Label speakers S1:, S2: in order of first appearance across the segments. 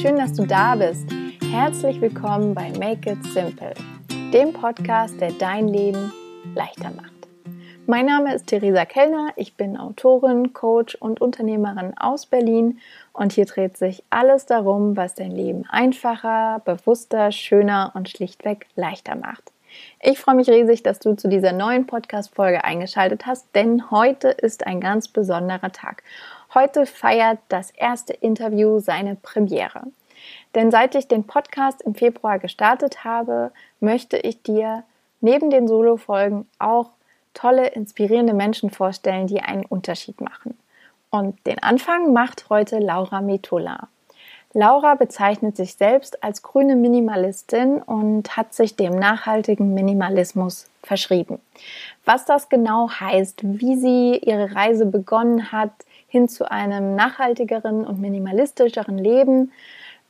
S1: schön, dass du da bist. Herzlich willkommen bei Make It Simple, dem Podcast, der dein Leben leichter macht. Mein Name ist Theresa Kellner, ich bin Autorin, Coach und Unternehmerin aus Berlin und hier dreht sich alles darum, was dein Leben einfacher, bewusster, schöner und schlichtweg leichter macht. Ich freue mich riesig, dass du zu dieser neuen Podcast-Folge eingeschaltet hast, denn heute ist ein ganz besonderer Tag. Heute feiert das erste Interview seine Premiere. Denn seit ich den Podcast im Februar gestartet habe, möchte ich dir neben den Solo-Folgen auch tolle, inspirierende Menschen vorstellen, die einen Unterschied machen. Und den Anfang macht heute Laura Metola. Laura bezeichnet sich selbst als grüne Minimalistin und hat sich dem nachhaltigen Minimalismus verschrieben. Was das genau heißt, wie sie ihre Reise begonnen hat, hin zu einem nachhaltigeren und minimalistischeren Leben,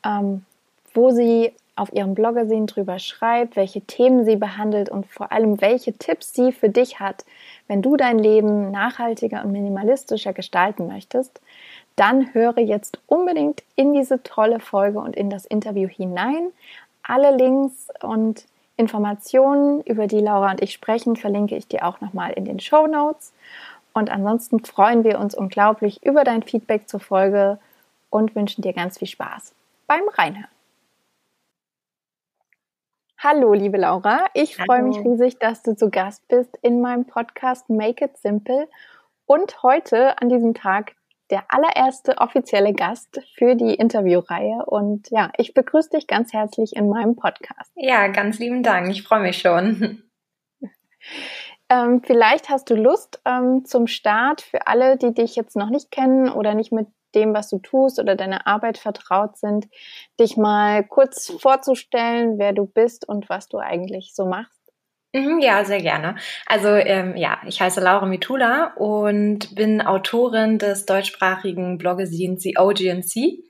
S1: ähm, wo sie auf ihrem Bloggersehen drüber schreibt, welche Themen sie behandelt und vor allem welche Tipps sie für dich hat, wenn du dein Leben nachhaltiger und minimalistischer gestalten möchtest, dann höre jetzt unbedingt in diese tolle Folge und in das Interview hinein. Alle Links und Informationen, über die Laura und ich sprechen, verlinke ich dir auch nochmal in den Show Notes. Und ansonsten freuen wir uns unglaublich über dein Feedback zur Folge und wünschen dir ganz viel Spaß beim Reinhören. Hallo, liebe Laura. Ich Hallo. freue mich riesig, dass du zu Gast bist in meinem Podcast Make It Simple und heute an diesem Tag der allererste offizielle Gast für die Interviewreihe. Und ja, ich begrüße dich ganz herzlich in meinem Podcast.
S2: Ja, ganz lieben Dank. Ich freue mich schon.
S1: Ähm, vielleicht hast du Lust ähm, zum Start für alle, die dich jetzt noch nicht kennen oder nicht mit dem, was du tust oder deiner Arbeit vertraut sind, dich mal kurz vorzustellen, wer du bist und was du eigentlich so machst.
S2: Mhm, ja, sehr gerne. Also ähm, ja, ich heiße Laura Mitula und bin Autorin des deutschsprachigen Bloggesins The OGNC.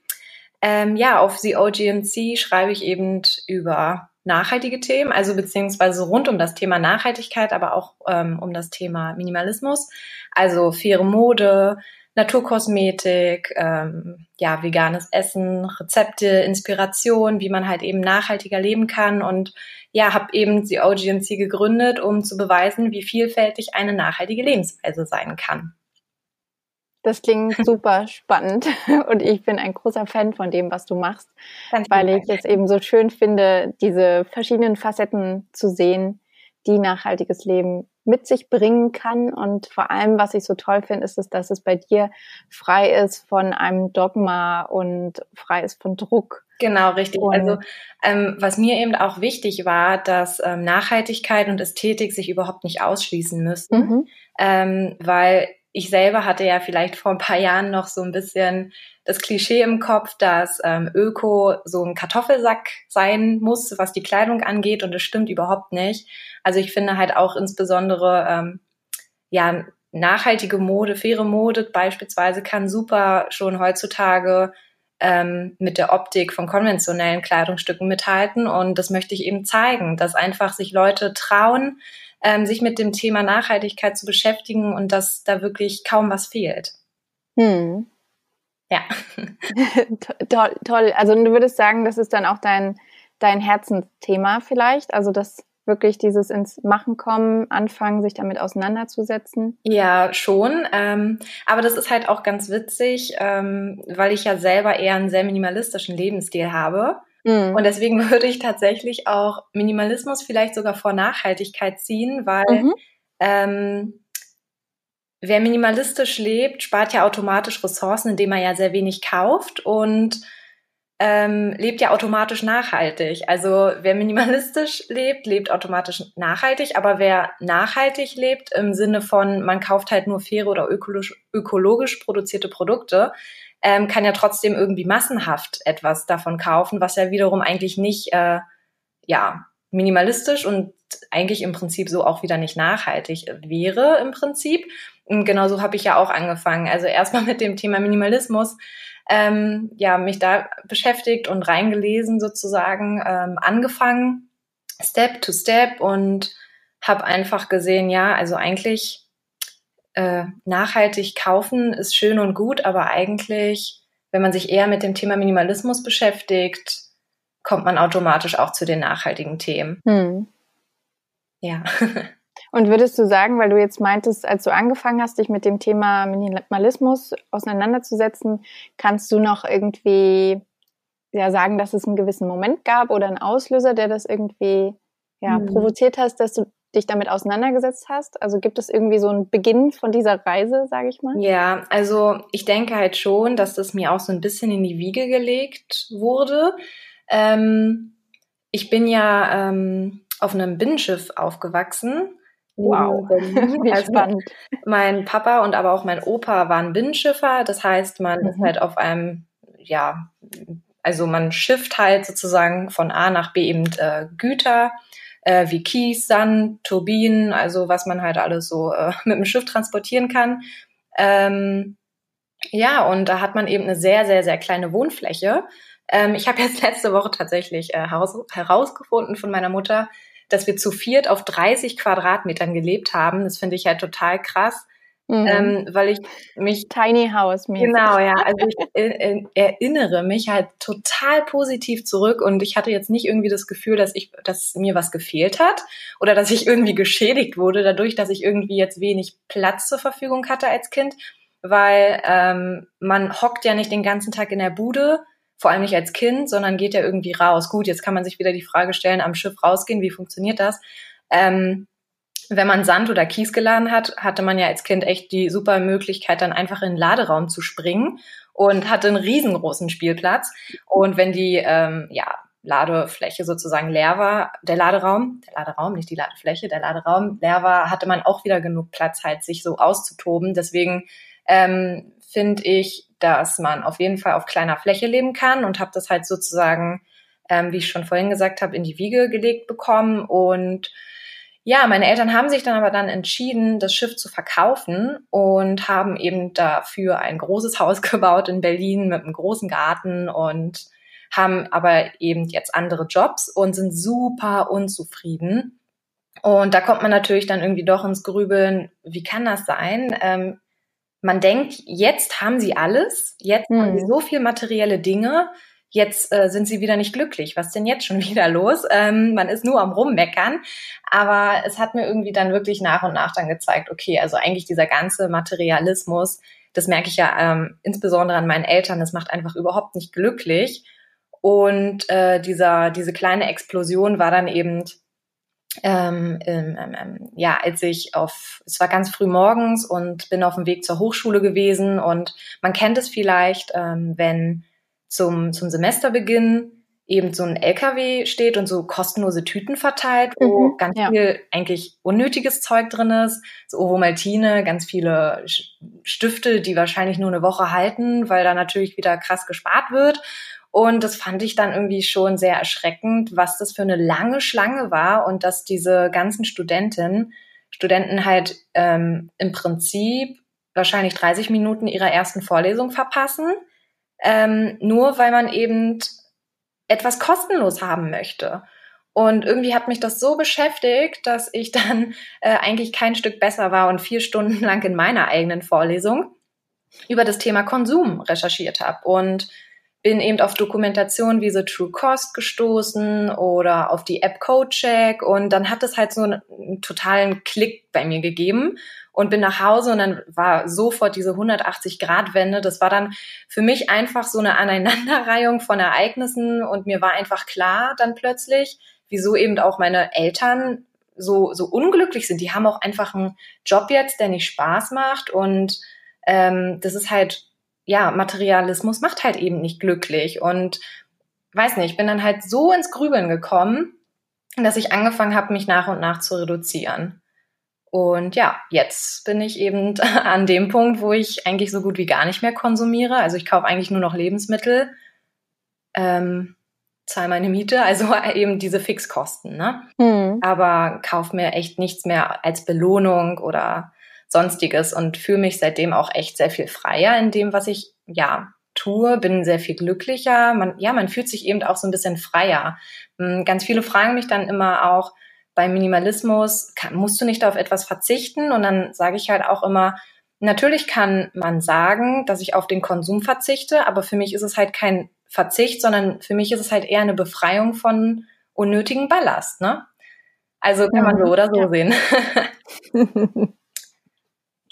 S2: Ähm, ja, auf The OGNC schreibe ich eben über nachhaltige Themen, also beziehungsweise rund um das Thema Nachhaltigkeit, aber auch ähm, um das Thema Minimalismus, also faire Mode, Naturkosmetik, ähm, ja, veganes Essen, Rezepte, Inspiration, wie man halt eben nachhaltiger leben kann und ja, habe eben die OGNC gegründet, um zu beweisen, wie vielfältig eine nachhaltige Lebensweise sein kann.
S1: Das klingt super spannend und ich bin ein großer Fan von dem, was du machst, Ganz weil ich es eben so schön finde, diese verschiedenen Facetten zu sehen, die nachhaltiges Leben mit sich bringen kann. Und vor allem, was ich so toll finde, ist es, dass es bei dir frei ist von einem Dogma und frei ist von Druck.
S2: Genau, richtig. Also ähm, was mir eben auch wichtig war, dass ähm, Nachhaltigkeit und Ästhetik sich überhaupt nicht ausschließen müssen, mhm. ähm, weil ich selber hatte ja vielleicht vor ein paar Jahren noch so ein bisschen das Klischee im Kopf, dass ähm, Öko so ein Kartoffelsack sein muss, was die Kleidung angeht, und das stimmt überhaupt nicht. Also ich finde halt auch insbesondere ähm, ja nachhaltige Mode, faire Mode beispielsweise kann super schon heutzutage ähm, mit der Optik von konventionellen Kleidungsstücken mithalten. Und das möchte ich eben zeigen, dass einfach sich Leute trauen, ähm, sich mit dem Thema Nachhaltigkeit zu beschäftigen und dass da wirklich kaum was fehlt. Hm.
S1: Ja. toll, toll. Also du würdest sagen, das ist dann auch dein, dein Herzensthema vielleicht? Also das wirklich dieses ins Machen kommen, anfangen, sich damit auseinanderzusetzen?
S2: Ja, schon. Ähm, aber das ist halt auch ganz witzig, ähm, weil ich ja selber eher einen sehr minimalistischen Lebensstil habe. Mhm. Und deswegen würde ich tatsächlich auch Minimalismus vielleicht sogar vor Nachhaltigkeit ziehen, weil mhm. ähm, wer minimalistisch lebt, spart ja automatisch Ressourcen, indem er ja sehr wenig kauft und ähm, lebt ja automatisch nachhaltig. Also wer minimalistisch lebt, lebt automatisch nachhaltig, aber wer nachhaltig lebt im Sinne von, man kauft halt nur faire oder ökologisch, ökologisch produzierte Produkte, ähm, kann ja trotzdem irgendwie massenhaft etwas davon kaufen, was ja wiederum eigentlich nicht, äh, ja, minimalistisch und eigentlich im Prinzip so auch wieder nicht nachhaltig wäre im Prinzip. Und genauso habe ich ja auch angefangen. Also erstmal mit dem Thema Minimalismus, ähm, ja, mich da beschäftigt und reingelesen sozusagen, ähm, angefangen, Step to Step und habe einfach gesehen, ja, also eigentlich äh, nachhaltig kaufen ist schön und gut, aber eigentlich wenn man sich eher mit dem Thema Minimalismus beschäftigt, kommt man automatisch auch zu den nachhaltigen Themen. Hm.
S1: Ja. Und würdest du sagen, weil du jetzt meintest, als du angefangen hast, dich mit dem Thema Minimalismus auseinanderzusetzen, kannst du noch irgendwie ja sagen, dass es einen gewissen Moment gab oder einen Auslöser, der das irgendwie ja, hm. provoziert hast, dass du dich damit auseinandergesetzt hast? Also gibt es irgendwie so einen Beginn von dieser Reise, sage ich mal?
S2: Ja, also ich denke halt schon, dass das mir auch so ein bisschen in die Wiege gelegt wurde. Ähm, ich bin ja ähm, auf einem Binnenschiff aufgewachsen.
S1: Wow, wie also spannend.
S2: Mein Papa und aber auch mein Opa waren Binnenschiffer. Das heißt, man mhm. ist halt auf einem, ja, also man schifft halt sozusagen von A nach B eben äh, Güter äh, wie Kies, Sand, Turbinen, also was man halt alles so äh, mit dem Schiff transportieren kann. Ähm, ja, und da hat man eben eine sehr, sehr, sehr kleine Wohnfläche. Ähm, ich habe jetzt letzte Woche tatsächlich äh, herausgefunden von meiner Mutter, dass wir zu viert auf 30 Quadratmetern gelebt haben. Das finde ich halt total krass. Mhm. Ähm, weil ich mich
S1: Tiny House
S2: mäßig. Genau, ja. Also ich äh, erinnere mich halt total positiv zurück und ich hatte jetzt nicht irgendwie das Gefühl, dass ich, dass mir was gefehlt hat oder dass ich irgendwie geschädigt wurde dadurch, dass ich irgendwie jetzt wenig Platz zur Verfügung hatte als Kind, weil ähm, man hockt ja nicht den ganzen Tag in der Bude, vor allem nicht als Kind, sondern geht ja irgendwie raus. Gut, jetzt kann man sich wieder die Frage stellen, am Schiff rausgehen, wie funktioniert das? Ähm, wenn man Sand oder Kies geladen hat, hatte man ja als Kind echt die super Möglichkeit, dann einfach in den Laderaum zu springen und hatte einen riesengroßen Spielplatz. Und wenn die ähm, ja, Ladefläche sozusagen leer war, der Laderaum, der Laderaum, nicht die Ladefläche, der Laderaum leer war, hatte man auch wieder genug Platz, halt sich so auszutoben. Deswegen ähm, finde ich, dass man auf jeden Fall auf kleiner Fläche leben kann und habe das halt sozusagen, ähm, wie ich schon vorhin gesagt habe, in die Wiege gelegt bekommen und ja, meine Eltern haben sich dann aber dann entschieden, das Schiff zu verkaufen und haben eben dafür ein großes Haus gebaut in Berlin mit einem großen Garten und haben aber eben jetzt andere Jobs und sind super unzufrieden. Und da kommt man natürlich dann irgendwie doch ins Grübeln, wie kann das sein? Ähm, man denkt, jetzt haben sie alles, jetzt hm. haben sie hm. so viel materielle Dinge, jetzt äh, sind sie wieder nicht glücklich. Was denn jetzt schon wieder los? Ähm, man ist nur am Rummeckern. Aber es hat mir irgendwie dann wirklich nach und nach dann gezeigt, okay, also eigentlich dieser ganze Materialismus, das merke ich ja ähm, insbesondere an meinen Eltern, das macht einfach überhaupt nicht glücklich. Und äh, dieser, diese kleine Explosion war dann eben, ähm, ähm, ja, als ich auf, es war ganz früh morgens und bin auf dem Weg zur Hochschule gewesen und man kennt es vielleicht, ähm, wenn zum, zum Semesterbeginn eben so ein LKW steht und so kostenlose Tüten verteilt, wo mhm, ganz ja. viel eigentlich unnötiges Zeug drin ist, so Ovomaltine, ganz viele Stifte, die wahrscheinlich nur eine Woche halten, weil da natürlich wieder krass gespart wird. Und das fand ich dann irgendwie schon sehr erschreckend, was das für eine lange Schlange war und dass diese ganzen Studentinnen, Studenten halt ähm, im Prinzip wahrscheinlich 30 Minuten ihrer ersten Vorlesung verpassen ähm, nur weil man eben etwas kostenlos haben möchte. Und irgendwie hat mich das so beschäftigt, dass ich dann äh, eigentlich kein Stück besser war und vier Stunden lang in meiner eigenen Vorlesung über das Thema Konsum recherchiert habe und bin eben auf Dokumentationen wie The True Cost gestoßen oder auf die App CodeCheck und dann hat es halt so einen, einen totalen Klick bei mir gegeben und bin nach Hause und dann war sofort diese 180-Grad-Wende. Das war dann für mich einfach so eine Aneinanderreihung von Ereignissen und mir war einfach klar dann plötzlich, wieso eben auch meine Eltern so, so unglücklich sind. Die haben auch einfach einen Job jetzt, der nicht Spaß macht und ähm, das ist halt, ja, Materialismus macht halt eben nicht glücklich und weiß nicht, ich bin dann halt so ins Grübeln gekommen, dass ich angefangen habe, mich nach und nach zu reduzieren. Und ja, jetzt bin ich eben an dem Punkt, wo ich eigentlich so gut wie gar nicht mehr konsumiere. Also ich kaufe eigentlich nur noch Lebensmittel, ähm, zahle meine Miete, also eben diese Fixkosten. Ne? Mhm. Aber kaufe mir echt nichts mehr als Belohnung oder sonstiges und fühle mich seitdem auch echt sehr viel freier in dem, was ich ja tue, bin sehr viel glücklicher. Man, ja, man fühlt sich eben auch so ein bisschen freier. Hm, ganz viele fragen mich dann immer auch, beim Minimalismus kann, musst du nicht auf etwas verzichten. Und dann sage ich halt auch immer, natürlich kann man sagen, dass ich auf den Konsum verzichte, aber für mich ist es halt kein Verzicht, sondern für mich ist es halt eher eine Befreiung von unnötigen Ballast, ne? Also kann man so oder so ja. sehen.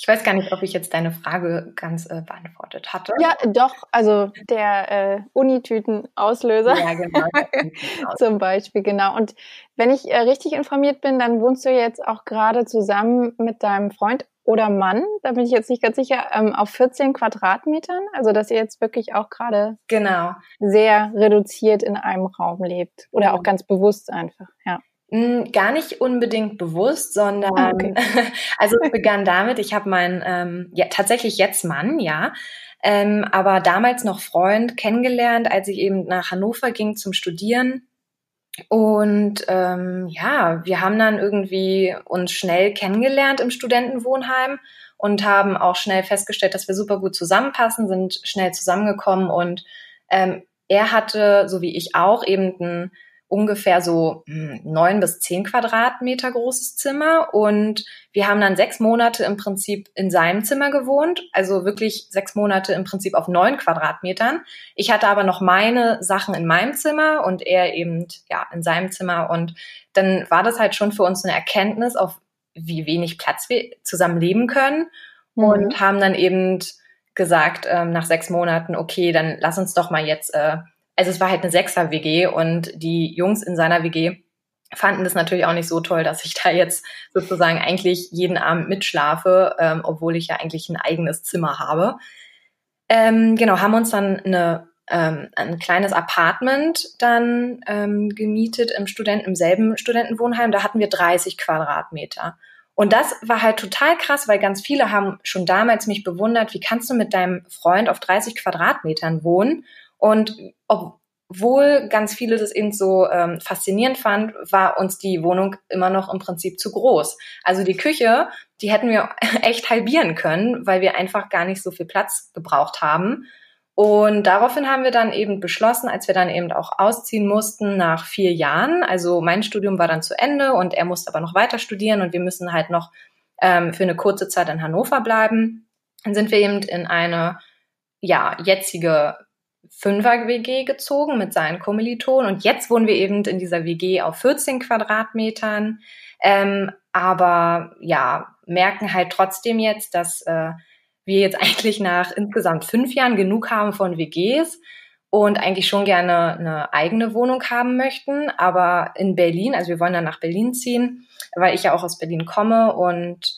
S2: Ich weiß gar nicht, ob ich jetzt deine Frage ganz äh, beantwortet hatte.
S1: Ja, doch. Also der äh, Unitüten-Auslöser. Ja, genau. Zum Beispiel, genau. Und wenn ich äh, richtig informiert bin, dann wohnst du jetzt auch gerade zusammen mit deinem Freund oder Mann, da bin ich jetzt nicht ganz sicher, ähm, auf 14 Quadratmetern. Also dass ihr jetzt wirklich auch gerade
S2: genau.
S1: sehr reduziert in einem Raum lebt. Oder auch ganz bewusst einfach, ja.
S2: Hm, gar nicht unbedingt bewusst, sondern ah, okay. also es begann damit, ich habe meinen ähm, ja, tatsächlich jetzt Mann, ja, ähm, aber damals noch Freund kennengelernt, als ich eben nach Hannover ging zum Studieren. Und ähm, ja, wir haben dann irgendwie uns schnell kennengelernt im Studentenwohnheim und haben auch schnell festgestellt, dass wir super gut zusammenpassen, sind schnell zusammengekommen und ähm, er hatte, so wie ich auch, eben ein ungefähr so hm, neun bis zehn Quadratmeter großes Zimmer und wir haben dann sechs Monate im Prinzip in seinem Zimmer gewohnt, also wirklich sechs Monate im Prinzip auf neun Quadratmetern. Ich hatte aber noch meine Sachen in meinem Zimmer und er eben ja in seinem Zimmer und dann war das halt schon für uns eine Erkenntnis, auf wie wenig Platz wir zusammen leben können mhm. und haben dann eben gesagt ähm, nach sechs Monaten, okay, dann lass uns doch mal jetzt äh, also es war halt eine Sechser-WG und die Jungs in seiner WG fanden das natürlich auch nicht so toll, dass ich da jetzt sozusagen eigentlich jeden Abend mitschlafe, ähm, obwohl ich ja eigentlich ein eigenes Zimmer habe. Ähm, genau, haben uns dann eine, ähm, ein kleines Apartment dann ähm, gemietet im Studenten, im selben Studentenwohnheim. Da hatten wir 30 Quadratmeter. Und das war halt total krass, weil ganz viele haben schon damals mich bewundert, wie kannst du mit deinem Freund auf 30 Quadratmetern wohnen? Und obwohl ganz viele das eben so ähm, faszinierend fand, war uns die Wohnung immer noch im Prinzip zu groß. Also die Küche, die hätten wir echt halbieren können, weil wir einfach gar nicht so viel Platz gebraucht haben. Und daraufhin haben wir dann eben beschlossen, als wir dann eben auch ausziehen mussten nach vier Jahren. Also mein Studium war dann zu Ende und er musste aber noch weiter studieren und wir müssen halt noch ähm, für eine kurze Zeit in Hannover bleiben. Dann sind wir eben in eine ja jetzige Fünfer-WG gezogen mit seinen Kommilitonen und jetzt wohnen wir eben in dieser WG auf 14 Quadratmetern. Ähm, aber ja, merken halt trotzdem jetzt, dass äh, wir jetzt eigentlich nach insgesamt fünf Jahren genug haben von WGs und eigentlich schon gerne eine eigene Wohnung haben möchten. Aber in Berlin, also wir wollen dann nach Berlin ziehen, weil ich ja auch aus Berlin komme und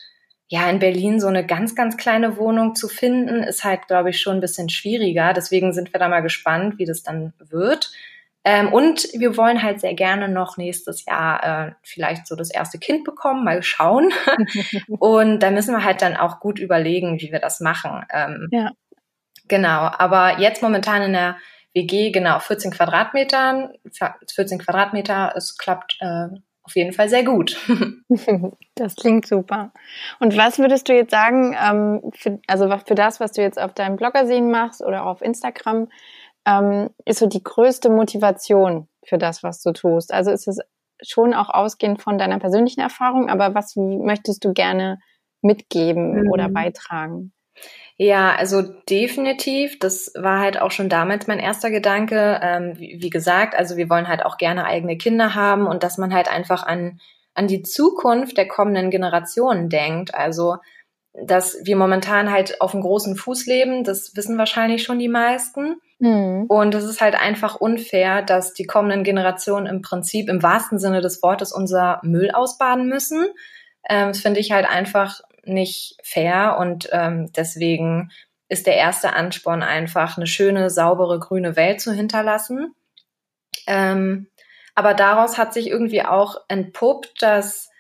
S2: ja, in Berlin so eine ganz, ganz kleine Wohnung zu finden, ist halt, glaube ich, schon ein bisschen schwieriger. Deswegen sind wir da mal gespannt, wie das dann wird. Ähm, und wir wollen halt sehr gerne noch nächstes Jahr äh, vielleicht so das erste Kind bekommen, mal schauen. und da müssen wir halt dann auch gut überlegen, wie wir das machen. Ähm, ja. Genau, aber jetzt momentan in der WG, genau, 14 Quadratmetern, 14 Quadratmeter, es klappt äh, auf jeden Fall sehr gut.
S1: Das klingt super. Und was würdest du jetzt sagen, ähm, für, also für das, was du jetzt auf deinem Bloggersehen machst oder auf Instagram, ähm, ist so die größte Motivation für das, was du tust? Also ist es schon auch ausgehend von deiner persönlichen Erfahrung, aber was möchtest du gerne mitgeben mhm. oder beitragen?
S2: Ja, also definitiv. Das war halt auch schon damals mein erster Gedanke. Ähm, wie, wie, gesagt, also wir wollen halt auch gerne eigene Kinder haben und dass man halt einfach an, an die Zukunft der kommenden Generationen denkt. Also, dass wir momentan halt auf einem großen Fuß leben, das wissen wahrscheinlich schon die meisten. Mhm. Und es ist halt einfach unfair, dass die kommenden Generationen im Prinzip im wahrsten Sinne des Wortes unser Müll ausbaden müssen. Ähm, das finde ich halt einfach nicht fair und ähm, deswegen ist der erste Ansporn einfach, eine schöne, saubere, grüne Welt zu hinterlassen. Ähm, aber daraus hat sich irgendwie auch entpuppt, dass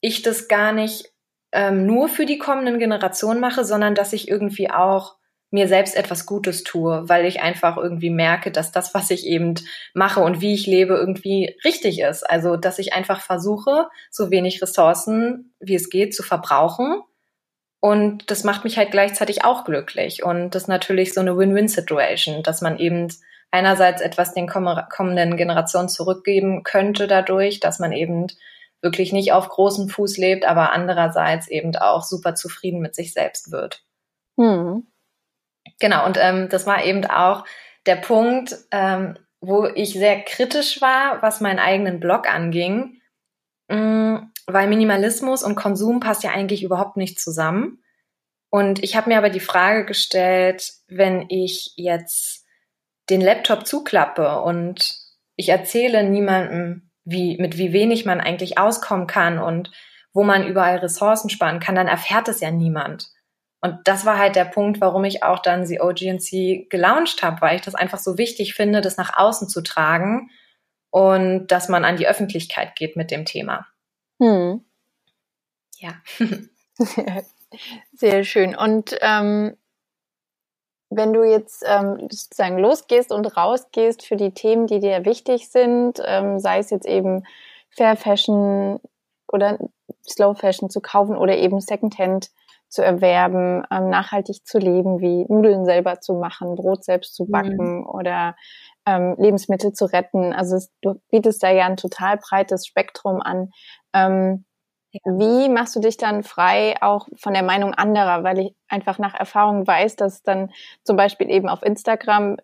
S2: ich das gar nicht ähm, nur für die kommenden Generationen mache, sondern dass ich irgendwie auch mir selbst etwas Gutes tue, weil ich einfach irgendwie merke, dass das, was ich eben mache und wie ich lebe, irgendwie richtig ist. Also, dass ich einfach versuche, so wenig Ressourcen wie es geht zu verbrauchen. Und das macht mich halt gleichzeitig auch glücklich. Und das ist natürlich so eine Win-Win-Situation, dass man eben einerseits etwas den kommenden Generationen zurückgeben könnte dadurch, dass man eben wirklich nicht auf großem Fuß lebt, aber andererseits eben auch super zufrieden mit sich selbst wird. Hm. Genau, und ähm, das war eben auch der Punkt, ähm, wo ich sehr kritisch war, was meinen eigenen Blog anging, ähm, weil Minimalismus und Konsum passt ja eigentlich überhaupt nicht zusammen. Und ich habe mir aber die Frage gestellt, wenn ich jetzt den Laptop zuklappe und ich erzähle niemandem, wie, mit wie wenig man eigentlich auskommen kann und wo man überall Ressourcen sparen kann, dann erfährt es ja niemand. Und das war halt der Punkt, warum ich auch dann die OGNC gelauncht habe, weil ich das einfach so wichtig finde, das nach außen zu tragen und dass man an die Öffentlichkeit geht mit dem Thema. Hm.
S1: Ja. Sehr schön. Und ähm, wenn du jetzt ähm, sozusagen losgehst und rausgehst für die Themen, die dir wichtig sind, ähm, sei es jetzt eben Fair Fashion oder Slow Fashion zu kaufen oder eben Secondhand zu erwerben, ähm, nachhaltig zu leben, wie Nudeln selber zu machen, Brot selbst zu backen mhm. oder ähm, Lebensmittel zu retten. Also es, du bietest da ja ein total breites Spektrum an. Ähm, ja. Wie machst du dich dann frei auch von der Meinung anderer? Weil ich einfach nach Erfahrung weiß, dass dann zum Beispiel eben auf Instagram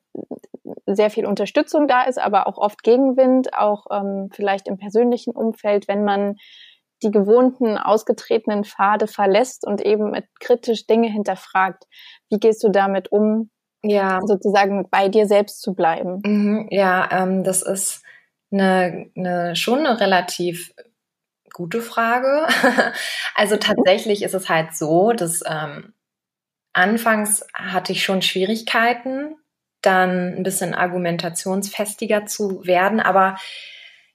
S1: sehr viel Unterstützung da ist, aber auch oft Gegenwind, auch ähm, vielleicht im persönlichen Umfeld, wenn man die gewohnten, ausgetretenen Pfade verlässt und eben mit kritisch Dinge hinterfragt. Wie gehst du damit um, ja. sozusagen bei dir selbst zu bleiben?
S2: Mhm, ja, ähm, das ist eine, eine, schon eine relativ gute Frage. also tatsächlich ist es halt so, dass ähm, anfangs hatte ich schon Schwierigkeiten, dann ein bisschen argumentationsfestiger zu werden, aber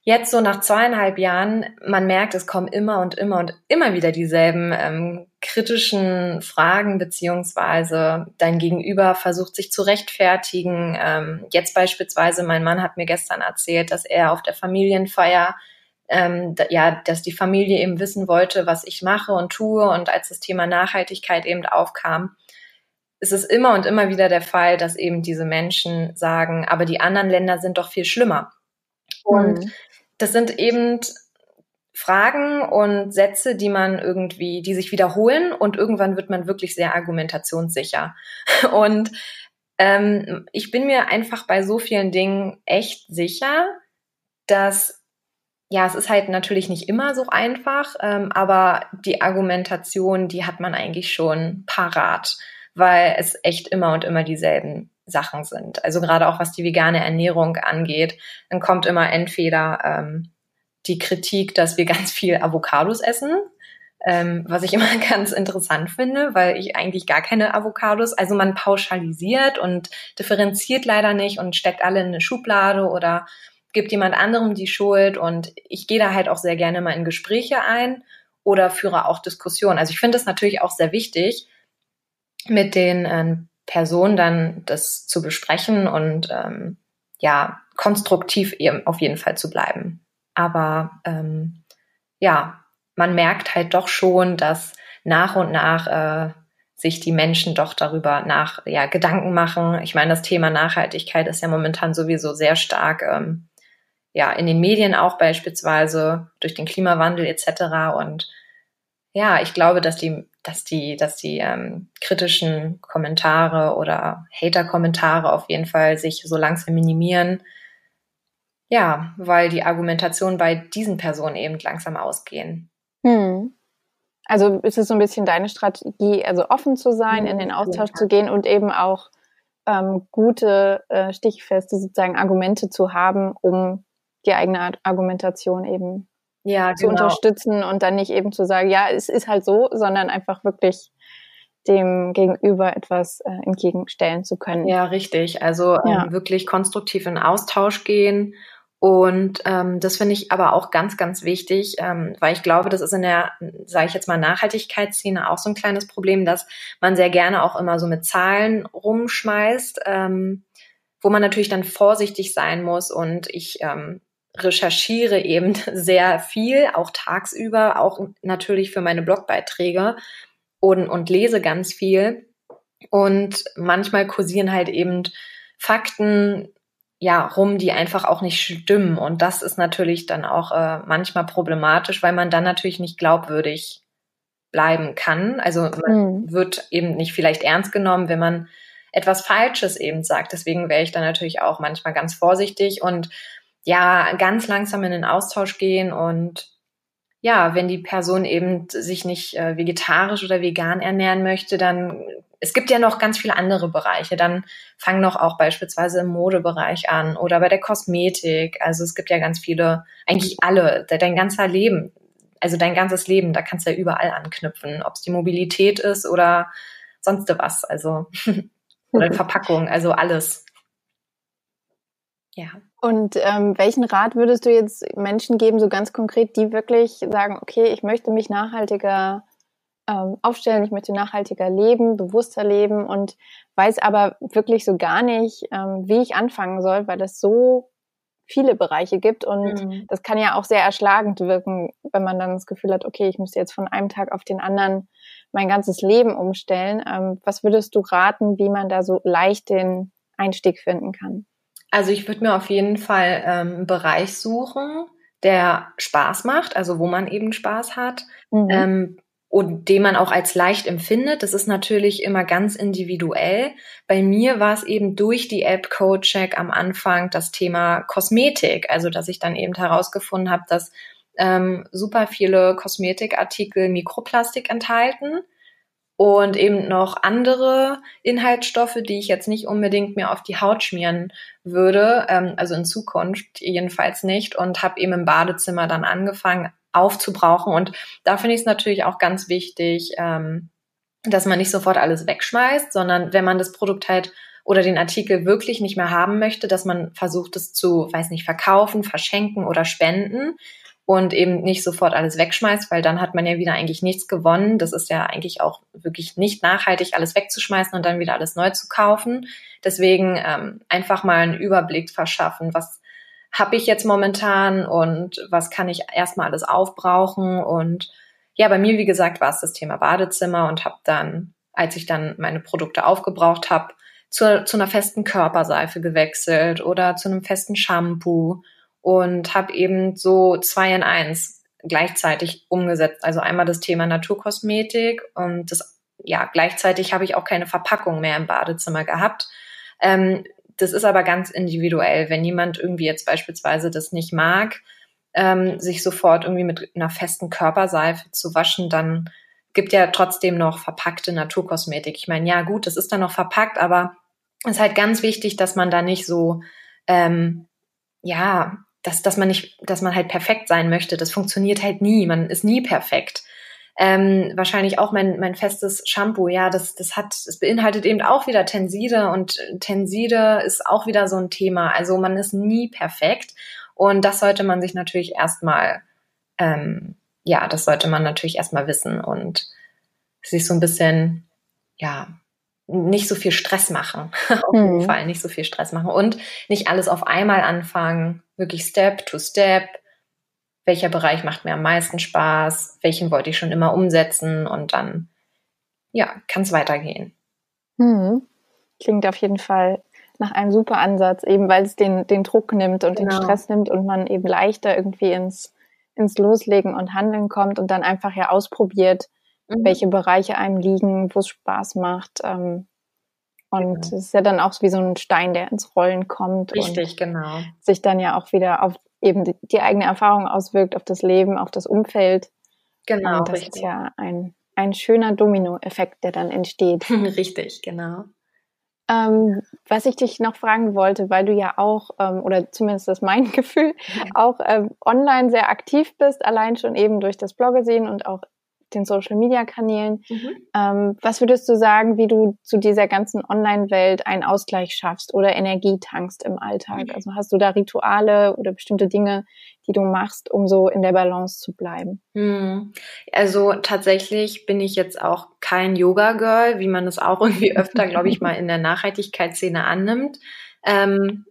S2: Jetzt so nach zweieinhalb Jahren, man merkt, es kommen immer und immer und immer wieder dieselben ähm, kritischen Fragen, beziehungsweise dein Gegenüber versucht sich zu rechtfertigen. Ähm, jetzt beispielsweise, mein Mann hat mir gestern erzählt, dass er auf der Familienfeier ähm, ja, dass die Familie eben wissen wollte, was ich mache und tue. Und als das Thema Nachhaltigkeit eben aufkam, ist es immer und immer wieder der Fall, dass eben diese Menschen sagen, aber die anderen Länder sind doch viel schlimmer. Und mhm das sind eben Fragen und Sätze, die man irgendwie, die sich wiederholen und irgendwann wird man wirklich sehr argumentationssicher. Und ähm, ich bin mir einfach bei so vielen Dingen echt sicher, dass ja, es ist halt natürlich nicht immer so einfach, ähm, aber die Argumentation, die hat man eigentlich schon parat, weil es echt immer und immer dieselben Sachen sind. Also gerade auch was die vegane Ernährung angeht, dann kommt immer entweder ähm, die Kritik, dass wir ganz viel Avocados essen, ähm, was ich immer ganz interessant finde, weil ich eigentlich gar keine Avocados, also man pauschalisiert und differenziert leider nicht und steckt alle in eine Schublade oder gibt jemand anderem die Schuld und ich gehe da halt auch sehr gerne mal in Gespräche ein oder führe auch Diskussionen. Also ich finde es natürlich auch sehr wichtig, mit den ähm, Person dann das zu besprechen und ähm, ja, konstruktiv eben auf jeden Fall zu bleiben. Aber ähm, ja, man merkt halt doch schon, dass nach und nach äh, sich die Menschen doch darüber nach ja, Gedanken machen. Ich meine, das Thema Nachhaltigkeit ist ja momentan sowieso sehr stark ähm, ja in den Medien auch beispielsweise durch den Klimawandel etc. Und ja, ich glaube, dass die dass die, dass die ähm, kritischen Kommentare oder Hater-Kommentare auf jeden Fall sich so langsam minimieren. Ja, weil die Argumentation bei diesen Personen eben langsam ausgehen. Hm.
S1: Also ist es so ein bisschen deine Strategie, also offen zu sein, in den mhm. Austausch ja. zu gehen und eben auch ähm, gute, äh, stichfeste sozusagen Argumente zu haben, um die eigene Argumentation eben ja, zu genau. unterstützen und dann nicht eben zu sagen, ja, es ist halt so, sondern einfach wirklich dem Gegenüber etwas äh, entgegenstellen zu können.
S2: Ja, richtig. Also ja. ähm, wirklich konstruktiv in Austausch gehen. Und ähm, das finde ich aber auch ganz, ganz wichtig, ähm, weil ich glaube, das ist in der, sage ich jetzt mal, Nachhaltigkeitsszene auch so ein kleines Problem, dass man sehr gerne auch immer so mit Zahlen rumschmeißt, ähm, wo man natürlich dann vorsichtig sein muss. Und ich ähm, recherchiere eben sehr viel, auch tagsüber, auch natürlich für meine Blogbeiträge und, und lese ganz viel. Und manchmal kursieren halt eben Fakten ja rum, die einfach auch nicht stimmen. Und das ist natürlich dann auch äh, manchmal problematisch, weil man dann natürlich nicht glaubwürdig bleiben kann. Also man mhm. wird eben nicht vielleicht ernst genommen, wenn man etwas Falsches eben sagt. Deswegen wäre ich da natürlich auch manchmal ganz vorsichtig und ja, ganz langsam in den Austausch gehen und ja, wenn die Person eben sich nicht äh, vegetarisch oder vegan ernähren möchte, dann es gibt ja noch ganz viele andere Bereiche. Dann fang noch auch beispielsweise im Modebereich an oder bei der Kosmetik. Also es gibt ja ganz viele, eigentlich alle, dein ganzer Leben, also dein ganzes Leben, da kannst du ja überall anknüpfen, ob es die Mobilität ist oder sonst was. Also oder Verpackung, also alles.
S1: Ja. Und ähm, welchen Rat würdest du jetzt Menschen geben, so ganz konkret, die wirklich sagen, okay, ich möchte mich nachhaltiger ähm, aufstellen, ich möchte nachhaltiger leben, bewusster leben und weiß aber wirklich so gar nicht, ähm, wie ich anfangen soll, weil es so viele Bereiche gibt und mhm. das kann ja auch sehr erschlagend wirken, wenn man dann das Gefühl hat, okay, ich muss jetzt von einem Tag auf den anderen mein ganzes Leben umstellen. Ähm, was würdest du raten, wie man da so leicht den Einstieg finden kann?
S2: Also ich würde mir auf jeden Fall ähm, einen Bereich suchen, der Spaß macht, also wo man eben Spaß hat mhm. ähm, und den man auch als leicht empfindet. Das ist natürlich immer ganz individuell. Bei mir war es eben durch die App CodeCheck am Anfang das Thema Kosmetik, also dass ich dann eben herausgefunden habe, dass ähm, super viele Kosmetikartikel Mikroplastik enthalten und eben noch andere Inhaltsstoffe, die ich jetzt nicht unbedingt mir auf die Haut schmieren würde, ähm, also in Zukunft jedenfalls nicht. Und habe eben im Badezimmer dann angefangen aufzubrauchen. Und da finde ich es natürlich auch ganz wichtig, ähm, dass man nicht sofort alles wegschmeißt, sondern wenn man das Produkt halt oder den Artikel wirklich nicht mehr haben möchte, dass man versucht es zu, weiß nicht, verkaufen, verschenken oder spenden, und eben nicht sofort alles wegschmeißt, weil dann hat man ja wieder eigentlich nichts gewonnen. Das ist ja eigentlich auch wirklich nicht nachhaltig, alles wegzuschmeißen und dann wieder alles neu zu kaufen. Deswegen ähm, einfach mal einen Überblick verschaffen, was habe ich jetzt momentan und was kann ich erstmal alles aufbrauchen. Und ja, bei mir, wie gesagt, war es das Thema Badezimmer und habe dann, als ich dann meine Produkte aufgebraucht habe, zu, zu einer festen Körperseife gewechselt oder zu einem festen Shampoo und habe eben so zwei in eins gleichzeitig umgesetzt. Also einmal das Thema Naturkosmetik und das, ja, gleichzeitig habe ich auch keine Verpackung mehr im Badezimmer gehabt. Ähm, das ist aber ganz individuell. Wenn jemand irgendwie jetzt beispielsweise das nicht mag, ähm, sich sofort irgendwie mit einer festen Körperseife zu waschen, dann gibt ja trotzdem noch verpackte Naturkosmetik. Ich meine, ja gut, das ist dann noch verpackt, aber es ist halt ganz wichtig, dass man da nicht so ähm, ja dass, dass man nicht, dass man halt perfekt sein möchte. Das funktioniert halt nie. Man ist nie perfekt. Ähm, wahrscheinlich auch mein, mein festes Shampoo, ja, das, das hat, es beinhaltet eben auch wieder Tenside und Tenside ist auch wieder so ein Thema. Also man ist nie perfekt und das sollte man sich natürlich erstmal, ähm, ja, das sollte man natürlich erstmal wissen und sich so ein bisschen, ja, nicht so viel Stress machen. auf jeden mhm. Fall nicht so viel Stress machen und nicht alles auf einmal anfangen. Wirklich Step to Step. Welcher Bereich macht mir am meisten Spaß? Welchen wollte ich schon immer umsetzen? Und dann, ja, kann es weitergehen.
S1: Mhm. Klingt auf jeden Fall nach einem super Ansatz, eben weil es den, den Druck nimmt und genau. den Stress nimmt und man eben leichter irgendwie ins, ins Loslegen und Handeln kommt und dann einfach ja ausprobiert, mhm. welche Bereiche einem liegen, wo es Spaß macht. Ähm, und es genau. ist ja dann auch wie so ein Stein, der ins Rollen kommt.
S2: Richtig, genau.
S1: Sich dann ja auch wieder auf eben die, die, eigene Erfahrung auswirkt, auf das Leben, auf das Umfeld. Genau. Und das richtig. ist ja ein, ein schöner Dominoeffekt, der dann entsteht.
S2: richtig, genau.
S1: Ähm, was ich dich noch fragen wollte, weil du ja auch, ähm, oder zumindest ist mein Gefühl, auch ähm, online sehr aktiv bist, allein schon eben durch das Bloggesehen und auch den Social Media Kanälen. Mhm. Ähm, was würdest du sagen, wie du zu dieser ganzen Online-Welt einen Ausgleich schaffst oder Energie tankst im Alltag? Mhm. Also hast du da Rituale oder bestimmte Dinge, die du machst, um so in der Balance zu bleiben?
S2: Mhm. Also tatsächlich bin ich jetzt auch kein Yoga-Girl, wie man es auch irgendwie öfter, glaube ich, mal in der Nachhaltigkeitsszene annimmt. Ähm,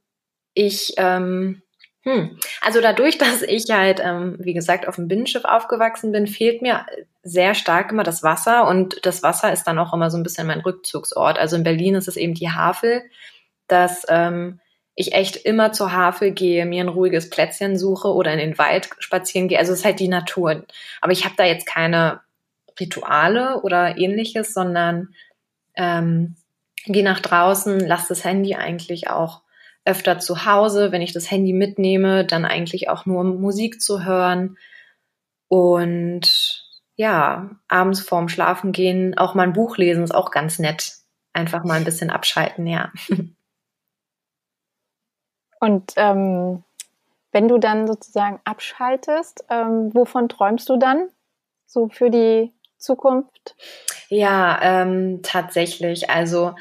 S2: ich ähm, hm. Also dadurch, dass ich halt, ähm, wie gesagt, auf dem Binnenschiff aufgewachsen bin, fehlt mir sehr stark immer das Wasser und das Wasser ist dann auch immer so ein bisschen mein Rückzugsort. Also in Berlin ist es eben die Havel, dass ähm, ich echt immer zur Havel gehe, mir ein ruhiges Plätzchen suche oder in den Wald spazieren gehe. Also es ist halt die Natur. Aber ich habe da jetzt keine Rituale oder ähnliches, sondern ähm, geh nach draußen, lass das Handy eigentlich auch öfter zu Hause. Wenn ich das Handy mitnehme, dann eigentlich auch nur Musik zu hören. Und ja, abends vorm Schlafen gehen auch mal ein Buch lesen ist auch ganz nett. Einfach mal ein bisschen abschalten, ja.
S1: Und ähm, wenn du dann sozusagen abschaltest, ähm, wovon träumst du dann so für die Zukunft?
S2: Ja, ähm, tatsächlich. Also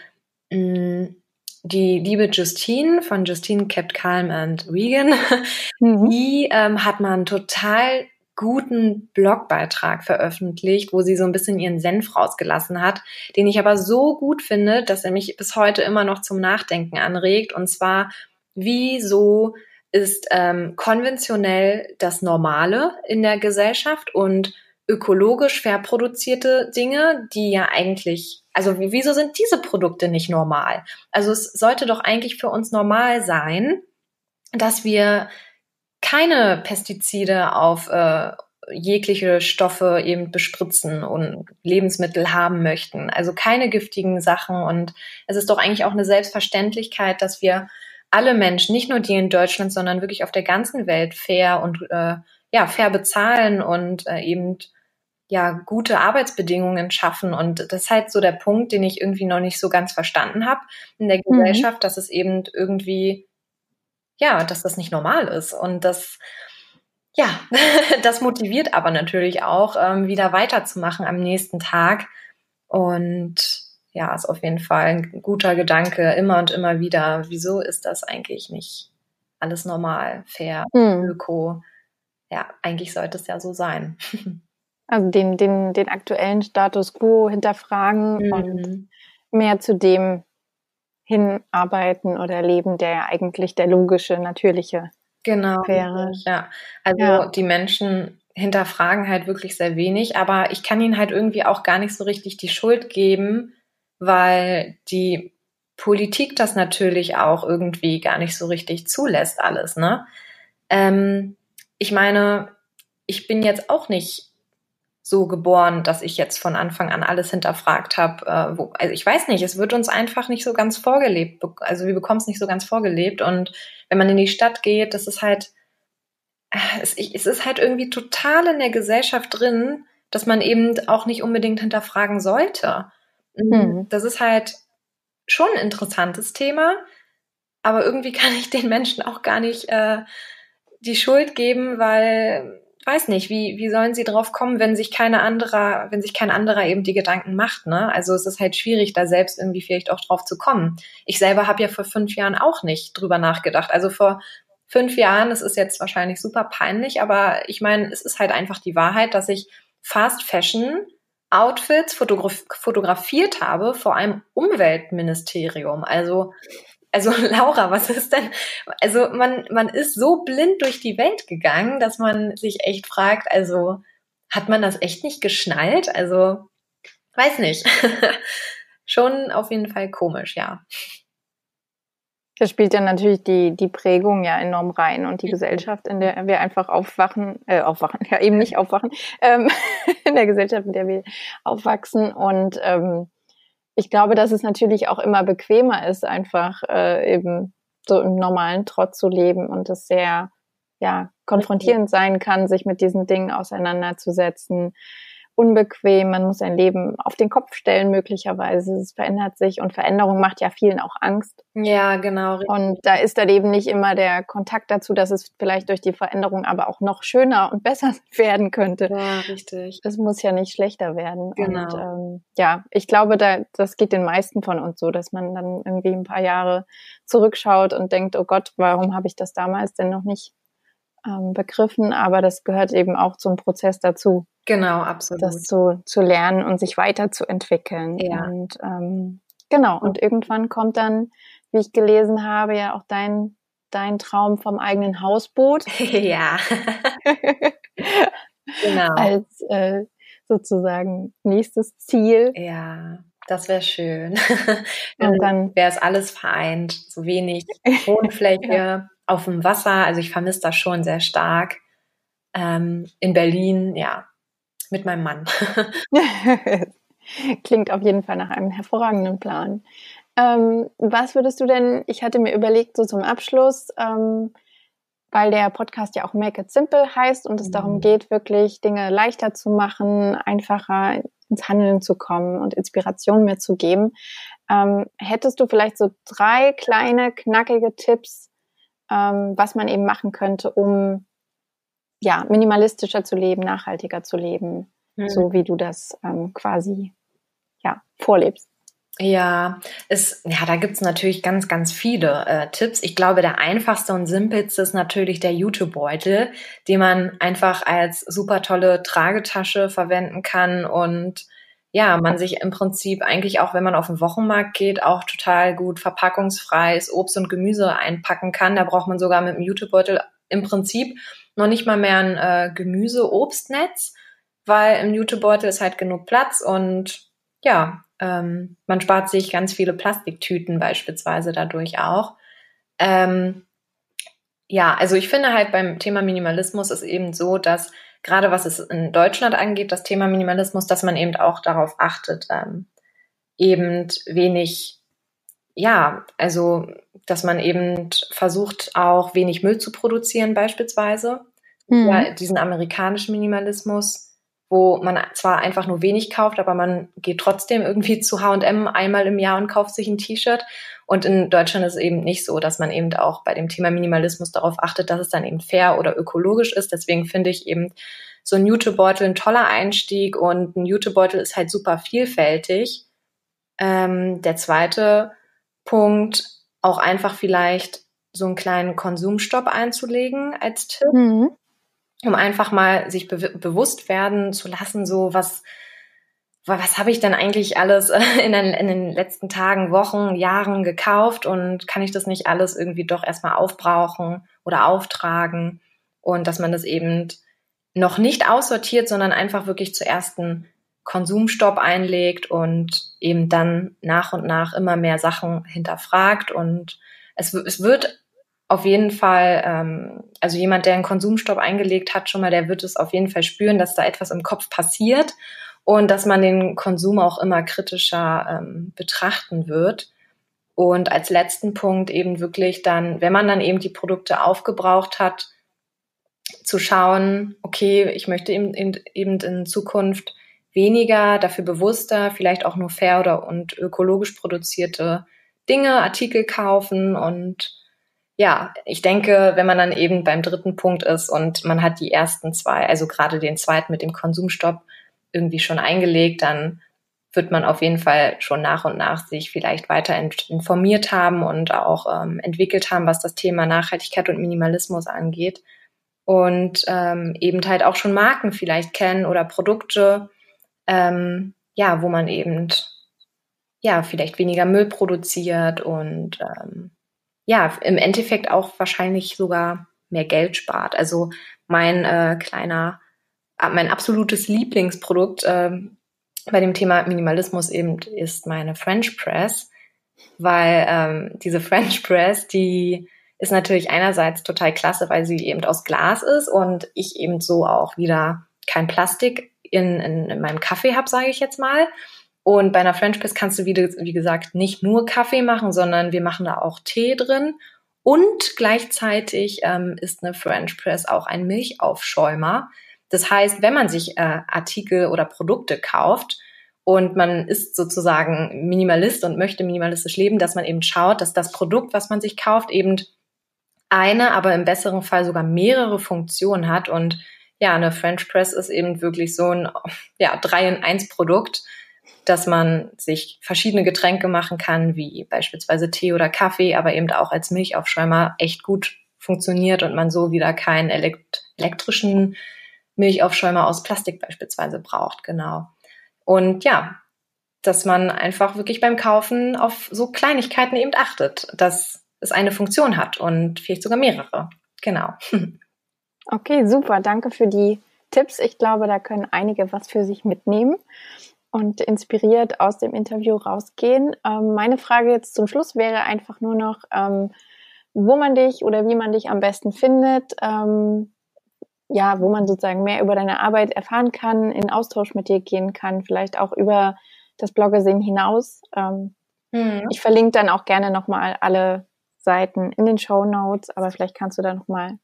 S2: mh, mm, die liebe Justine von Justine Kept Calm and Vegan, mhm. die ähm, hat mal einen total guten Blogbeitrag veröffentlicht, wo sie so ein bisschen ihren Senf rausgelassen hat, den ich aber so gut finde, dass er mich bis heute immer noch zum Nachdenken anregt. Und zwar, wieso ist ähm, konventionell das Normale in der Gesellschaft und ökologisch fair produzierte Dinge, die ja eigentlich, also wieso sind diese Produkte nicht normal? Also es sollte doch eigentlich für uns normal sein, dass wir keine Pestizide auf äh, jegliche Stoffe eben bespritzen und Lebensmittel haben möchten. Also keine giftigen Sachen. Und es ist doch eigentlich auch eine Selbstverständlichkeit, dass wir alle Menschen, nicht nur die in Deutschland, sondern wirklich auf der ganzen Welt fair und äh, ja fair bezahlen und äh, eben ja gute Arbeitsbedingungen schaffen. Und das ist halt so der Punkt, den ich irgendwie noch nicht so ganz verstanden habe in der mhm. Gesellschaft, mhm. dass es eben irgendwie, ja, dass das nicht normal ist. Und das, ja, das motiviert aber natürlich auch, ähm, wieder weiterzumachen am nächsten Tag. Und ja, ist auf jeden Fall ein guter Gedanke, immer und immer wieder. Wieso ist das eigentlich nicht alles normal, fair, mhm. öko? Ja, eigentlich sollte es ja so sein.
S1: Also den, den, den aktuellen Status quo hinterfragen mhm. und mehr zu dem hinarbeiten oder leben, der ja eigentlich der logische, natürliche
S2: genau, wäre. Ja, also ja. die Menschen hinterfragen halt wirklich sehr wenig, aber ich kann ihnen halt irgendwie auch gar nicht so richtig die Schuld geben, weil die Politik das natürlich auch irgendwie gar nicht so richtig zulässt alles, ne? Ähm, ich meine, ich bin jetzt auch nicht so geboren, dass ich jetzt von Anfang an alles hinterfragt habe. Äh, wo, also ich weiß nicht, es wird uns einfach nicht so ganz vorgelebt. Also wir bekommen es nicht so ganz vorgelebt. Und wenn man in die Stadt geht, das ist halt, äh, es, es ist halt irgendwie total in der Gesellschaft drin, dass man eben auch nicht unbedingt hinterfragen sollte. Mhm. Das ist halt schon ein interessantes Thema, aber irgendwie kann ich den Menschen auch gar nicht äh, die Schuld geben, weil weiß nicht, wie, wie sollen sie drauf kommen, wenn sich keine anderer, wenn sich kein anderer eben die Gedanken macht, ne? Also es ist halt schwierig, da selbst irgendwie vielleicht auch drauf zu kommen. Ich selber habe ja vor fünf Jahren auch nicht drüber nachgedacht. Also vor fünf Jahren, es ist jetzt wahrscheinlich super peinlich, aber ich meine, es ist halt einfach die Wahrheit, dass ich Fast Fashion Outfits fotograf fotografiert habe vor einem Umweltministerium. Also also Laura, was ist denn? Also man, man ist so blind durch die Welt gegangen, dass man sich echt fragt, also hat man das echt nicht geschnallt? Also weiß nicht. Schon auf jeden Fall komisch, ja.
S1: Da spielt ja natürlich die, die Prägung ja enorm rein und die mhm. Gesellschaft, in der wir einfach aufwachen, äh, aufwachen, ja eben nicht aufwachen, ähm, in der Gesellschaft, in der wir aufwachsen und ähm, ich glaube, dass es natürlich auch immer bequemer ist, einfach äh, eben so im normalen Trott zu leben und es sehr ja konfrontierend sein kann, sich mit diesen Dingen auseinanderzusetzen unbequem, man muss sein Leben auf den Kopf stellen möglicherweise, es verändert sich und Veränderung macht ja vielen auch Angst.
S2: Ja, genau.
S1: Richtig. Und da ist dann eben nicht immer der Kontakt dazu, dass es vielleicht durch die Veränderung aber auch noch schöner und besser werden könnte.
S2: Ja, richtig.
S1: Es muss ja nicht schlechter werden.
S2: Genau.
S1: Und ähm, ja, ich glaube, da, das geht den meisten von uns so, dass man dann irgendwie ein paar Jahre zurückschaut und denkt, oh Gott, warum habe ich das damals denn noch nicht ähm, begriffen? Aber das gehört eben auch zum Prozess dazu.
S2: Genau, absolut.
S1: Das zu, zu lernen und sich weiterzuentwickeln.
S2: Ja.
S1: Und ähm, genau, und irgendwann kommt dann, wie ich gelesen habe, ja auch dein, dein Traum vom eigenen Hausboot.
S2: ja. genau.
S1: Als äh, sozusagen nächstes Ziel.
S2: Ja. Das wäre schön. dann, dann wäre es alles vereint. So wenig Wohnfläche ja. auf dem Wasser. Also ich vermisse das schon sehr stark. Ähm, in Berlin, ja, mit meinem Mann.
S1: Klingt auf jeden Fall nach einem hervorragenden Plan. Ähm, was würdest du denn, ich hatte mir überlegt, so zum Abschluss, ähm, weil der Podcast ja auch Make It Simple heißt und es mhm. darum geht, wirklich Dinge leichter zu machen, einfacher ins Handeln zu kommen und Inspiration mehr zu geben. Ähm, hättest du vielleicht so drei kleine, knackige Tipps, ähm, was man eben machen könnte, um ja, minimalistischer zu leben, nachhaltiger zu leben, mhm. so wie du das ähm, quasi ja, vorlebst?
S2: Ja, es, ja, da gibt's natürlich ganz, ganz viele äh, Tipps. Ich glaube, der einfachste und simpelste ist natürlich der YouTube-Beutel, den man einfach als super tolle Tragetasche verwenden kann und ja, man sich im Prinzip eigentlich auch, wenn man auf den Wochenmarkt geht, auch total gut verpackungsfreies Obst und Gemüse einpacken kann. Da braucht man sogar mit dem YouTube-Beutel im Prinzip noch nicht mal mehr ein äh, Gemüse-Obstnetz, weil im YouTube-Beutel ist halt genug Platz und ja, ähm, man spart sich ganz viele Plastiktüten beispielsweise dadurch auch. Ähm, ja, also ich finde halt beim Thema Minimalismus ist eben so, dass gerade was es in Deutschland angeht, das Thema Minimalismus, dass man eben auch darauf achtet, ähm, eben wenig, ja, also dass man eben versucht, auch wenig Müll zu produzieren beispielsweise. Mhm. Ja, diesen amerikanischen Minimalismus wo man zwar einfach nur wenig kauft, aber man geht trotzdem irgendwie zu H&M einmal im Jahr und kauft sich ein T-Shirt. Und in Deutschland ist es eben nicht so, dass man eben auch bei dem Thema Minimalismus darauf achtet, dass es dann eben fair oder ökologisch ist. Deswegen finde ich eben so ein Jutebeutel ein toller Einstieg und ein Jutebeutel ist halt super vielfältig. Ähm, der zweite Punkt, auch einfach vielleicht so einen kleinen Konsumstopp einzulegen als Tipp. Mhm um einfach mal sich be bewusst werden zu lassen, so was, was habe ich denn eigentlich alles in den, in den letzten Tagen, Wochen, Jahren gekauft und kann ich das nicht alles irgendwie doch erstmal aufbrauchen oder auftragen? Und dass man das eben noch nicht aussortiert, sondern einfach wirklich zuerst einen Konsumstopp einlegt und eben dann nach und nach immer mehr Sachen hinterfragt. Und es, es wird auf jeden Fall, ähm, also jemand, der einen Konsumstopp eingelegt hat, schon mal, der wird es auf jeden Fall spüren, dass da etwas im Kopf passiert und dass man den Konsum auch immer kritischer ähm, betrachten wird. Und als letzten Punkt eben wirklich dann, wenn man dann eben die Produkte aufgebraucht hat, zu schauen, okay, ich möchte eben, eben in Zukunft weniger, dafür bewusster, vielleicht auch nur fair oder und ökologisch produzierte Dinge, Artikel kaufen und ja, ich denke, wenn man dann eben beim dritten Punkt ist und man hat die ersten zwei, also gerade den zweiten mit dem Konsumstopp irgendwie schon eingelegt, dann wird man auf jeden Fall schon nach und nach sich vielleicht weiter informiert haben und auch ähm, entwickelt haben, was das Thema Nachhaltigkeit und Minimalismus angeht. Und ähm, eben halt auch schon Marken vielleicht kennen oder Produkte, ähm, ja, wo man eben ja vielleicht weniger Müll produziert und ähm, ja, im Endeffekt auch wahrscheinlich sogar mehr Geld spart. Also mein äh, kleiner, äh, mein absolutes Lieblingsprodukt äh, bei dem Thema Minimalismus eben ist meine French Press, weil ähm, diese French Press, die ist natürlich einerseits total klasse, weil sie eben aus Glas ist und ich eben so auch wieder kein Plastik in, in, in meinem Kaffee habe, sage ich jetzt mal. Und bei einer French Press kannst du, wie, wie gesagt, nicht nur Kaffee machen, sondern wir machen da auch Tee drin. Und gleichzeitig ähm, ist eine French Press auch ein Milchaufschäumer. Das heißt, wenn man sich äh, Artikel oder Produkte kauft und man ist sozusagen Minimalist und möchte minimalistisch leben, dass man eben schaut, dass das Produkt, was man sich kauft, eben eine, aber im besseren Fall sogar mehrere Funktionen hat. Und ja, eine French Press ist eben wirklich so ein ja, 3 in 1 Produkt dass man sich verschiedene Getränke machen kann, wie beispielsweise Tee oder Kaffee, aber eben auch als Milchaufschäumer echt gut funktioniert und man so wieder keinen elekt elektrischen Milchaufschäumer aus Plastik beispielsweise braucht, genau. Und ja, dass man einfach wirklich beim Kaufen auf so Kleinigkeiten eben achtet, dass es eine Funktion hat und vielleicht sogar mehrere. Genau.
S1: Okay, super. Danke für die Tipps. Ich glaube, da können einige was für sich mitnehmen und inspiriert aus dem Interview rausgehen. Ähm, meine Frage jetzt zum Schluss wäre einfach nur noch, ähm, wo man dich oder wie man dich am besten findet. Ähm, ja, wo man sozusagen mehr über deine Arbeit erfahren kann, in Austausch mit dir gehen kann, vielleicht auch über das Bloggersehen hinaus. Ähm, mhm. Ich verlinke dann auch gerne nochmal alle Seiten in den Show Notes, aber vielleicht kannst du da nochmal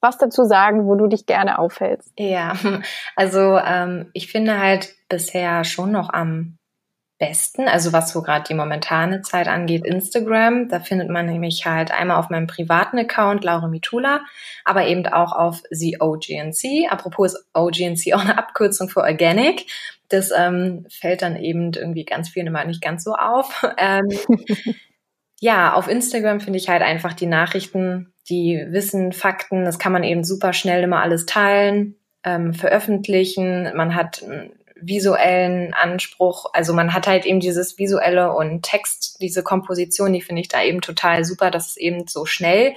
S1: was dazu sagen, wo du dich gerne aufhältst.
S2: Ja, also ähm, ich finde halt bisher schon noch am besten, also was so gerade die momentane Zeit angeht, Instagram. Da findet man nämlich halt einmal auf meinem privaten Account Laura Mitula, aber eben auch auf The OGNC. Apropos ist OGNC auch eine Abkürzung für Organic. Das ähm, fällt dann eben irgendwie ganz vielen immer nicht ganz so auf. Ähm, ja, auf Instagram finde ich halt einfach die Nachrichten, die Wissen, Fakten, das kann man eben super schnell immer alles teilen, ähm, veröffentlichen. Man hat visuellen Anspruch. Also man hat halt eben dieses visuelle und Text, diese Komposition, die finde ich da eben total super, dass es eben so schnell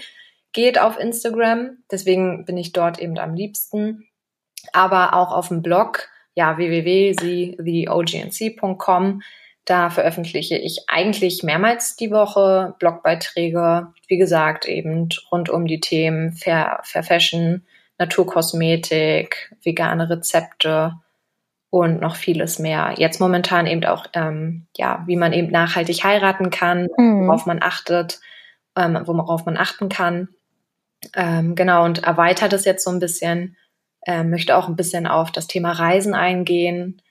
S2: geht auf Instagram. Deswegen bin ich dort eben am liebsten. Aber auch auf dem Blog, ja, www.theognc.com, da veröffentliche ich eigentlich mehrmals die Woche Blogbeiträge, wie gesagt, eben rund um die Themen Fair, Fair Fashion, Naturkosmetik, vegane Rezepte und noch vieles mehr. Jetzt momentan eben auch, ähm, ja, wie man eben nachhaltig heiraten kann, mhm. worauf man achtet, ähm, worauf man achten kann. Ähm, genau, und erweitert es jetzt so ein bisschen, ähm, möchte auch ein bisschen auf das Thema Reisen eingehen.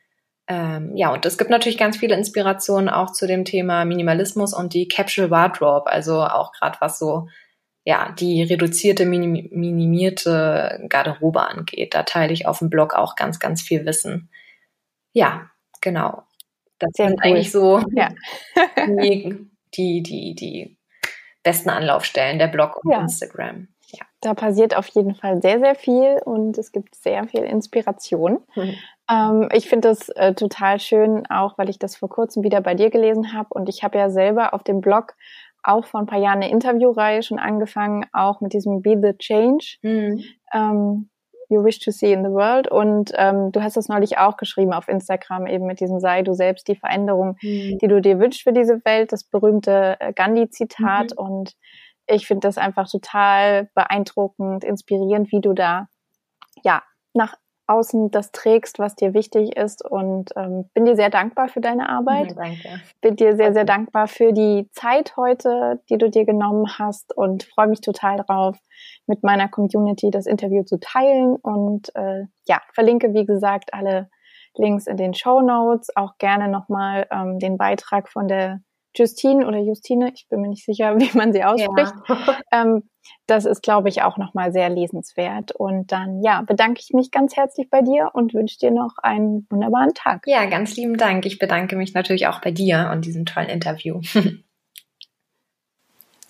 S2: Ähm, ja, und es gibt natürlich ganz viele Inspirationen auch zu dem Thema Minimalismus und die Capsule Wardrobe, also auch gerade was so ja, die reduzierte, minim minimierte Garderobe angeht. Da teile ich auf dem Blog auch ganz, ganz viel Wissen. Ja, genau. Das Sehr sind cool. eigentlich so ja. die, die, die, die besten Anlaufstellen, der Blog und ja. Instagram.
S1: Ja. Da passiert auf jeden Fall sehr, sehr viel und es gibt sehr viel Inspiration. Mhm. Ähm, ich finde das äh, total schön, auch weil ich das vor kurzem wieder bei dir gelesen habe und ich habe ja selber auf dem Blog auch vor ein paar Jahren eine Interviewreihe schon angefangen, auch mit diesem Be the Change. Mhm. Ähm, you wish to see in the world. Und ähm, du hast das neulich auch geschrieben auf Instagram, eben mit diesem Sei du selbst die Veränderung, mhm. die du dir wünschst für diese Welt, das berühmte äh, Gandhi-Zitat. Mhm. Und ich finde das einfach total beeindruckend, inspirierend, wie du da ja nach außen das trägst, was dir wichtig ist und ähm, bin dir sehr dankbar für deine Arbeit. Ja, danke. Bin dir sehr, sehr dankbar für die Zeit heute, die du dir genommen hast und freue mich total drauf, mit meiner Community das Interview zu teilen und äh, ja, verlinke, wie gesagt, alle Links in den Show Notes, auch gerne nochmal ähm, den Beitrag von der Justine oder Justine, ich bin mir nicht sicher, wie man sie ausspricht. Ja. Ähm, das ist, glaube ich, auch nochmal sehr lesenswert. Und dann, ja, bedanke ich mich ganz herzlich bei dir und wünsche dir noch einen wunderbaren Tag.
S2: Ja, ganz lieben Dank. Ich bedanke mich natürlich auch bei dir und diesem tollen Interview.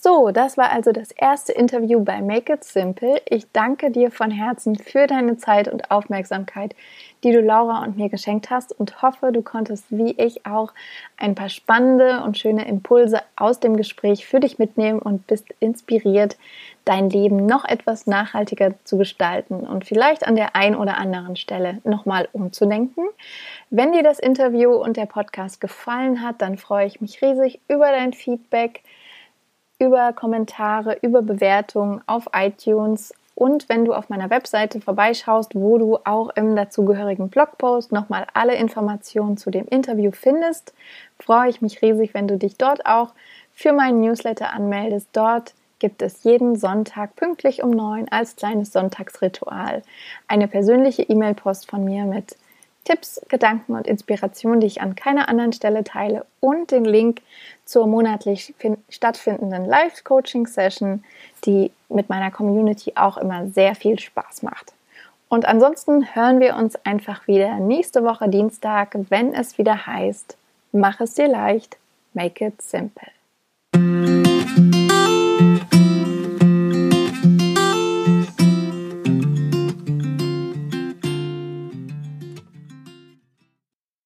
S1: So, das war also das erste Interview bei Make It Simple. Ich danke dir von Herzen für deine Zeit und Aufmerksamkeit, die du Laura und mir geschenkt hast und hoffe, du konntest wie ich auch ein paar spannende und schöne Impulse aus dem Gespräch für dich mitnehmen und bist inspiriert, dein Leben noch etwas nachhaltiger zu gestalten und vielleicht an der ein oder anderen Stelle nochmal umzudenken. Wenn dir das Interview und der Podcast gefallen hat, dann freue ich mich riesig über dein Feedback über Kommentare, über Bewertungen auf iTunes und wenn du auf meiner Webseite vorbeischaust, wo du auch im dazugehörigen Blogpost nochmal alle Informationen zu dem Interview findest, freue ich mich riesig, wenn du dich dort auch für meinen Newsletter anmeldest. Dort gibt es jeden Sonntag pünktlich um neun als kleines Sonntagsritual eine persönliche E-Mail-Post von mir mit Tipps, Gedanken und Inspirationen, die ich an keiner anderen Stelle teile und den Link zur monatlich stattfindenden Live-Coaching-Session, die mit meiner Community auch immer sehr viel Spaß macht. Und ansonsten hören wir uns einfach wieder nächste Woche Dienstag, wenn es wieder heißt, mach es dir leicht, make it simple.